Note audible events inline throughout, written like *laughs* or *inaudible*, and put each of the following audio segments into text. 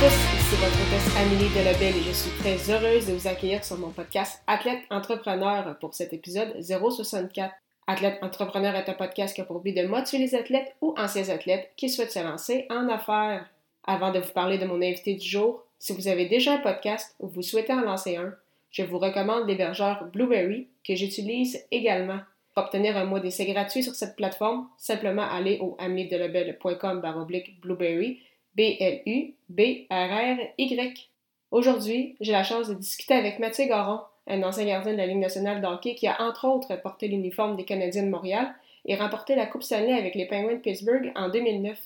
Tous, ici votre hôtesse Amélie Delebel et je suis très heureuse de vous accueillir sur mon podcast Athlète Entrepreneur pour cet épisode 064. Athlète Entrepreneur est un podcast qui a pour but de motiver les athlètes ou anciens athlètes qui souhaitent se lancer en affaires. Avant de vous parler de mon invité du jour, si vous avez déjà un podcast ou vous souhaitez en lancer un, je vous recommande l'hébergeur Blueberry que j'utilise également. Pour obtenir un mois d'essai gratuit sur cette plateforme, simplement aller au ameliedelebel.com blueberry, B-L-U-B-R-R-Y. Aujourd'hui, j'ai la chance de discuter avec Mathieu Garon, un ancien gardien de la Ligue nationale de hockey qui a entre autres porté l'uniforme des Canadiens de Montréal et remporté la Coupe Stanley avec les Penguins de Pittsburgh en 2009.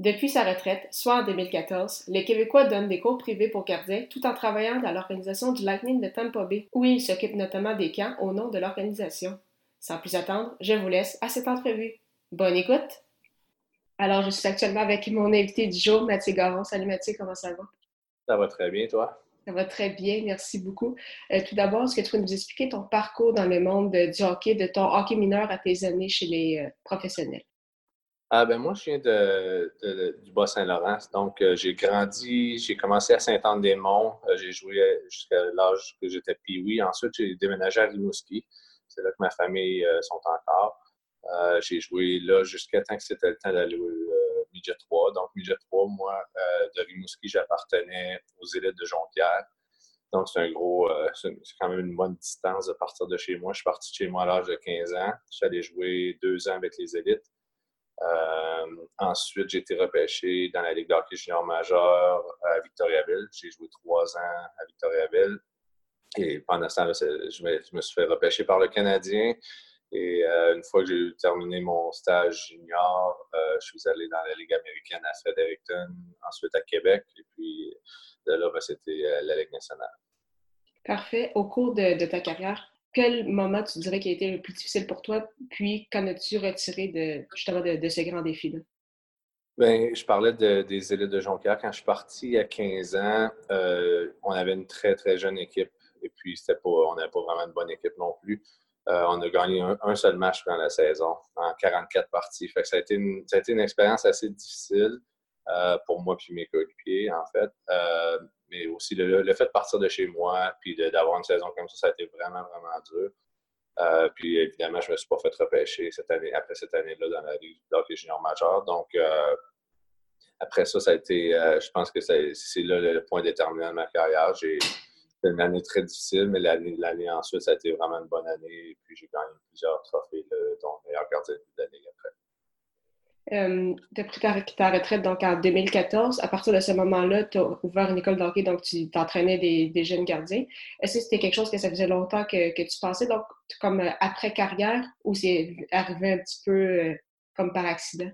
Depuis sa retraite, soit en 2014, les Québécois donnent des cours privés pour gardiens tout en travaillant dans l'organisation du Lightning de Tampa Bay, où ils s'occupent notamment des camps au nom de l'organisation. Sans plus attendre, je vous laisse à cette entrevue. Bonne écoute! Alors, je suis actuellement avec mon invité du jour, Mathieu Garon. Salut Mathieu, comment ça va? Ça va très bien, toi? Ça va très bien, merci beaucoup. Euh, tout d'abord, est-ce que tu peux nous expliquer ton parcours dans le monde du hockey, de ton hockey mineur à tes années chez les euh, professionnels? Ah ben moi, je viens de, du Bas-Saint-Laurent. Donc, euh, j'ai grandi, j'ai commencé à Saint-Anne-des-Monts. j'ai joué jusqu'à l'âge que j'étais pee Ensuite, j'ai déménagé à Rimouski. C'est là que ma famille sont encore. Euh, j'ai joué là jusqu'à temps que c'était le temps d'aller au euh, Midget 3. Donc, Midget 3, moi, de Rimouski, j'appartenais aux élites de Jonquière. Donc, c'est un gros, c'est quand même une bonne distance de partir de chez moi. Je suis parti de chez moi à l'âge de 15 ans. Je suis allé jouer deux ans avec les élites. ensuite, j'ai été repêché dans la Ligue d'hockey junior majeur à Victoriaville. J'ai joué trois ans à Victoriaville. Et pendant ce temps-là, je me, suis fait repêcher par le Canadien. Et euh, une fois que j'ai terminé mon stage junior, euh, je suis allé dans la Ligue américaine à Fredericton, ensuite à Québec, et puis de là, ben, c'était euh, la Ligue nationale. Parfait. Au cours de, ta carrière, quel moment tu dirais qui a été le plus difficile pour toi, puis qu'en as-tu retiré de, justement de, ce grand défi-là? Bien, je parlais des élites de Jonquière. Quand je suis parti à 15 ans, on avait une très, très jeune équipe. Et puis, pas, on n'avait pas vraiment une bonne équipe non plus. Euh, on a gagné un, seul match pendant la saison en 44 parties. Fait ça, a été une, ça a été une expérience assez difficile euh, pour moi et mes coéquipiers, en fait. Euh, mais aussi le, fait de partir de chez moi puis d'avoir une saison comme ça, ça a été vraiment, vraiment dur. puis évidemment, je ne me suis pas fait repêcher cette année, après cette année-là dans la Ligue junior majeur. Donc, après ça, ça a été, je pense que c'est là le, point déterminant de ma carrière. C'était une année très difficile, mais l'année ensuite, ça a été vraiment une bonne année. Et puis, j'ai gagné plusieurs trophées, dont meilleur gardien de l'année après. Euh, tu as pris ta, retraite donc en 2014. À partir de ce moment-là, tu as ouvert une école d'hockey, donc tu t'entraînais des, jeunes gardiens. Est-ce que c'était quelque chose que ça faisait longtemps que, tu pensais, donc comme euh, après-carrière, ou c'est arrivé un petit peu euh, comme par accident?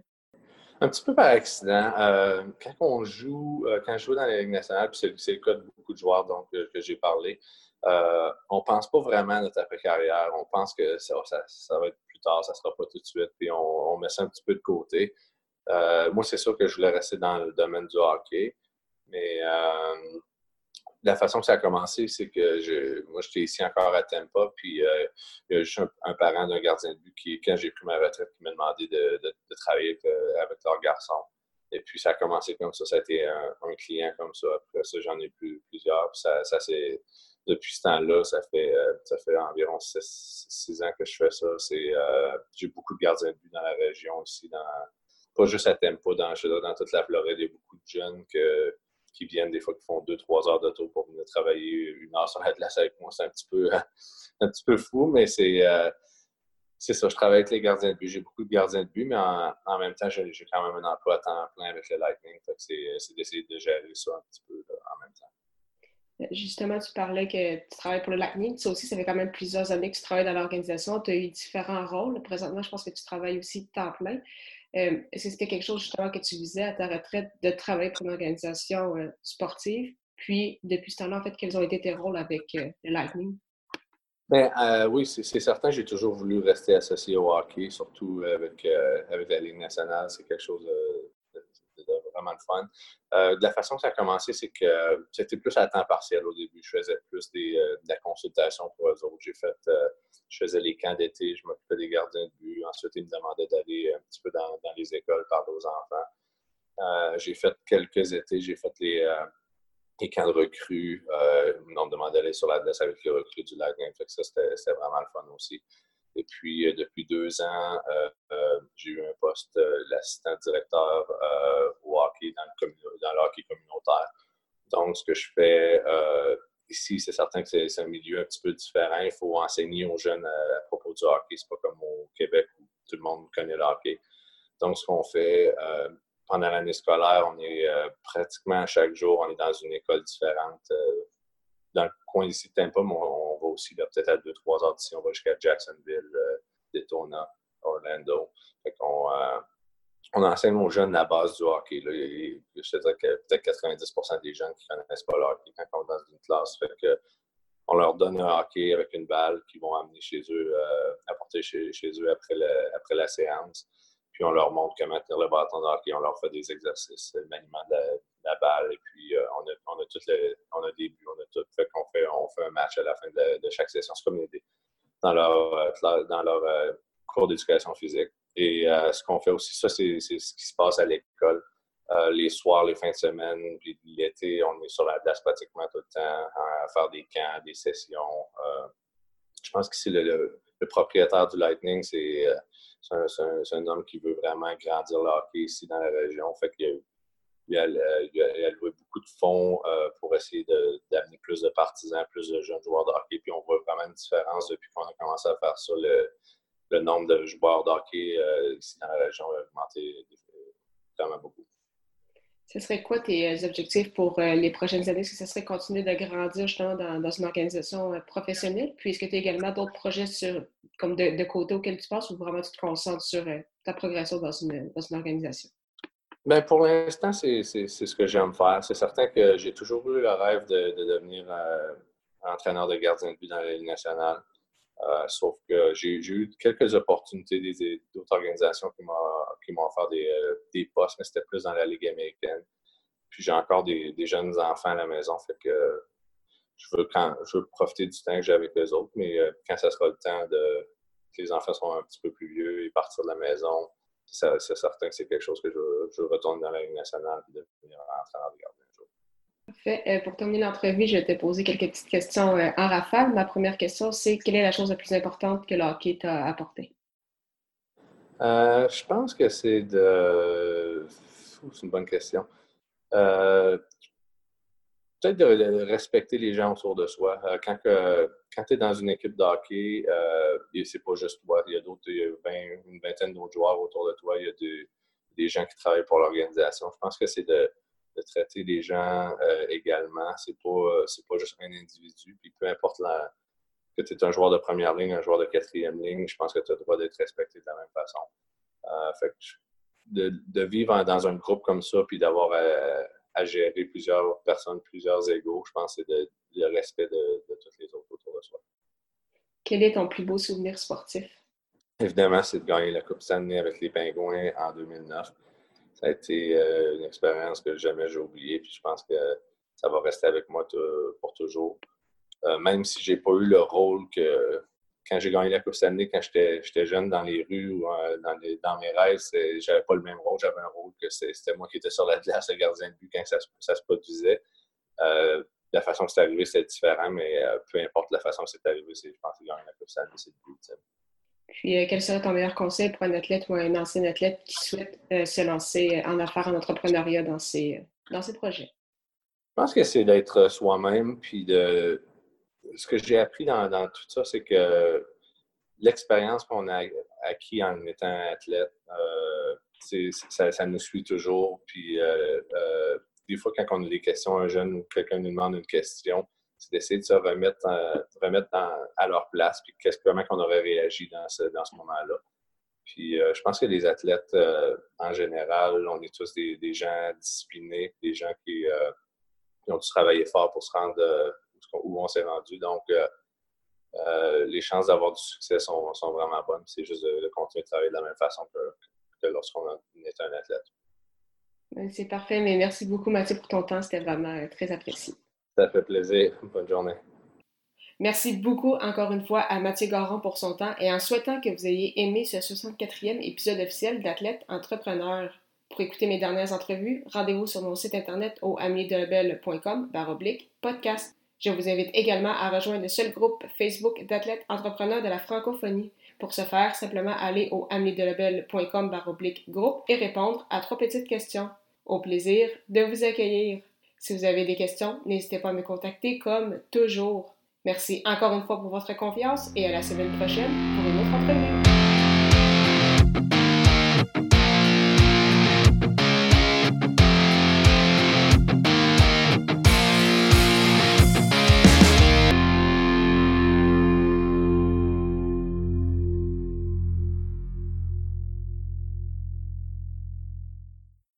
Un petit peu par accident. Euh, quand on joue, euh, quand je joue dans la Ligue nationale, puis c'est le cas de beaucoup de joueurs donc, que j'ai parlé, euh, on pense pas vraiment à notre après-carrière. On pense que ça, ça, va être plus tard, ça sera pas tout de suite, puis on, met ça un petit peu de côté. moi, c'est sûr que je voulais rester dans le domaine du hockey, mais la façon que ça a commencé, c'est que moi, j'étais ici encore à Tampa, puis euh, il y a juste un, parent d'un gardien de but qui, quand j'ai pris ma retraite, qui m'a demandé de, travailler euh, garçon. Et puis, ça a commencé comme ça. Ça a été un, client comme ça. Après ça, j'en ai plus plusieurs. Ça, ça c'est depuis ce temps-là, ça fait, euh, ça fait environ six, ans que je fais ça. C'est, j'ai beaucoup de gardiens de but dans la région aussi, dans, pas juste à Tampa, dans, dans toute la Floride. Il y a beaucoup de jeunes que qui viennent des fois qui font deux, trois heures de tour pour venir travailler une heure sur la glace avec moi. C'est un petit peu, *laughs* un petit peu fou, mais c'est, euh, c'est ça. Je travaille avec les gardiens de but. J'ai beaucoup de gardiens de but, mais en, même temps, j'ai, quand même un emploi à temps plein avec le Lightning. c'est, d'essayer de gérer ça un petit peu en même temps. Justement, tu parlais que tu travailles pour le Lightning. Ça aussi, ça fait quand même plusieurs années que tu travailles dans l'organisation. Tu as eu différents rôles. Présentement, je pense que tu travailles aussi temps plein. Est-ce que c'était quelque chose justement que tu visais à ta retraite de travailler pour une organisation sportive? Puis, depuis ce temps-là, en fait, quels ont été tes rôles avec le Lightning? Bien, oui, c'est certain, j'ai toujours voulu rester associé au hockey, surtout avec, avec la Ligue nationale. C'est quelque chose de, vraiment le fun. Euh, de la façon que ça a commencé, c'est que c'était plus à temps partiel au début. Je faisais plus des, euh, de la consultation pour eux autres. J'ai fait, euh, je faisais les camps d'été, je m'occupais des gardiens de but. Ensuite, ils me demandaient d'aller un petit peu dans, dans les écoles parler aux enfants. j'ai fait quelques étés, j'ai fait les, les, camps de recrues. on me demandait d'aller sur la glace avec les recrues du Lightning. ça, c'était vraiment le fun aussi. Et puis, euh, depuis deux ans, euh, euh, j'ai eu un poste d'assistant directeur au hockey dans le, dans le, hockey communautaire. Donc, ce que je fais ici, c'est certain que c'est un milieu un petit peu différent. Il faut enseigner aux jeunes à, propos du hockey. C'est pas comme au Québec où tout le monde connaît le hockey. Donc, ce qu'on fait pendant l'année scolaire, on est pratiquement chaque jour, on est dans une école différente. dans le coin ici de Tampa, on, aussi, peut-être à 2-3 heures d'ici, on va jusqu'à Jacksonville, euh, Daytona, Orlando. on, euh, on enseigne aux jeunes la base du hockey. Là. Je te dirais que peut-être 90% des gens qui ne connaissent pas le hockey quand on est dans une classe. Fait on leur donne un hockey avec une balle qu'ils vont amener chez eux, euh, apporter chez, eux après la séance. Puis on leur montre comment tenir le bâton de hockey, on leur fait des exercices, le maniement de la, balle, et puis on, a, on, a tout on a des buts, on a tout. Fait qu'on fait, on fait un match à la fin de, chaque session. C'est comme dans leur, euh, dans leur euh, cours d'éducation physique. Et euh, ce qu'on fait aussi, ça, c'est ce qui se passe à l'école. les soirs, les fins de semaine, puis l'été, on est sur la place pratiquement tout le temps à faire des camps, des sessions. je pense que c'est le, propriétaire du Lightning, c'est un, homme qui veut vraiment grandir le hockey ici dans la région. Fait qu'il il a, loué beaucoup de fonds euh, pour essayer d'amener plus de partisans, plus de jeunes joueurs de hockey. Puis on voit vraiment une différence depuis qu'on a commencé à faire ça. Le, nombre de joueurs de euh, ici dans la région a augmenté vraiment beaucoup. Ce serait quoi tes euh, objectifs pour les prochaines années? Est-ce que ce serait continuer de grandir justement dans, une organisation professionnelle? Puis est-ce que tu as également d'autres projets sur, comme de, côté auxquels tu penses ou vraiment tu te concentres sur ta progression dans une organisation? Bien, pour l'instant, c'est ce que j'aime faire. C'est certain que j'ai toujours eu le rêve de, devenir euh, entraîneur de gardien de but dans la Ligue nationale. Euh, sauf que j'ai eu quelques opportunités d'autres organisations qui m'ont offert des, euh, des, postes, mais c'était plus dans la Ligue américaine. Puis j'ai encore des, jeunes enfants à la maison, fait que je veux, quand, je veux profiter du temps que j'ai avec les autres, mais quand ça sera le temps de que les enfants sont un petit peu plus vieux et partir de la maison, c'est certain que c'est quelque chose que je, je, retourne dans la Ligue nationale et devenir entraîneur de gardien un jour. Euh, pour terminer l'entrevue, je vais te poser quelques petites questions euh, en rafale. Ma première question, c'est quelle est la chose la plus importante que le hockey t'a apporté? Euh, je pense que c'est de. C'est une bonne question. Peut-être de, respecter les gens autour de soi. Quand, quand tu es dans une équipe de hockey, euh, c'est pas juste toi, il y a d'autres, une vingtaine d'autres joueurs autour de toi, il y a des gens qui travaillent pour l'organisation. Je pense que c'est de, traiter les gens euh, également. C'est pas, pas juste un individu. Puis peu importe la, que tu es un joueur de première ligne, un joueur de quatrième ligne, je pense que tu as le droit d'être respecté de la même façon. Euh, fait de, de, vivre dans un groupe comme ça, puis d'avoir à gérer plusieurs personnes, plusieurs égaux. Je pense que c'est le respect de, de toutes les autres autour de soi. Quel est ton plus beau souvenir sportif? Évidemment, c'est de gagner la Coupe Stanley avec les Pingouins en 2009. Ça a été euh, une expérience que jamais j'ai oubliée, puis je pense que ça va rester avec moi pour toujours. Euh, même si j'ai pas eu le rôle que, quand j'ai gagné la Coupe Stanley, quand j'étais jeune dans les rues ou euh, dans, dans, mes rêves, j'avais pas le même rôle. J'avais un rôle que c'était moi qui étais sur la glace, le gardien de but quand ça, se produisait. La façon que c'est arrivé, c'était différent, mais peu importe la façon que c'est arrivé, je pense que gagner la Coupe Stanley, c'est le but. Puis, quel serait ton meilleur conseil pour un athlète ou un ancien athlète qui souhaite se lancer en affaires, en entrepreneuriat dans ses, dans ses projets? Je pense que c'est d'être soi-même, puis de, ce que j'ai appris dans, tout ça, c'est que l'expérience qu'on a acquis en étant athlète, euh, ça, nous suit toujours. Puis euh, euh, des fois, quand on a des questions, un jeune ou quelqu'un nous demande une question, c'est d'essayer de se remettre, remettre à leur place, puis comment on aurait réagi dans ce, dans ce moment-là. Puis je pense que les athlètes, en général, on est tous des, gens disciplinés, des gens qui, ont dû travailler fort pour se rendre où on s'est rendu. Donc, les chances d'avoir du succès sont, vraiment bonnes. C'est juste de, continuer de travailler de la même façon que lorsqu'on est un athlète. C'est parfait, mais merci beaucoup Mathieu pour ton temps. C'était vraiment euh, très apprécié. Ça fait plaisir. *laughs* Bonne journée. Merci beaucoup encore une fois à Mathieu Garon pour son temps et en souhaitant que vous ayez aimé ce 64e épisode officiel d'Athlète Entrepreneur. Pour écouter mes dernières entrevues, rendez-vous sur mon site internet au baroblique podcast. Je vous invite également à rejoindre le seul groupe Facebook d'athlètes entrepreneurs de la francophonie. Pour ce faire, simplement aller au baroblique groupe et répondre à trois petites questions. Au plaisir de vous accueillir. Si vous avez des questions, n'hésitez pas à me contacter comme toujours. Merci encore une fois pour votre confiance et à la semaine prochaine pour une autre entrevue.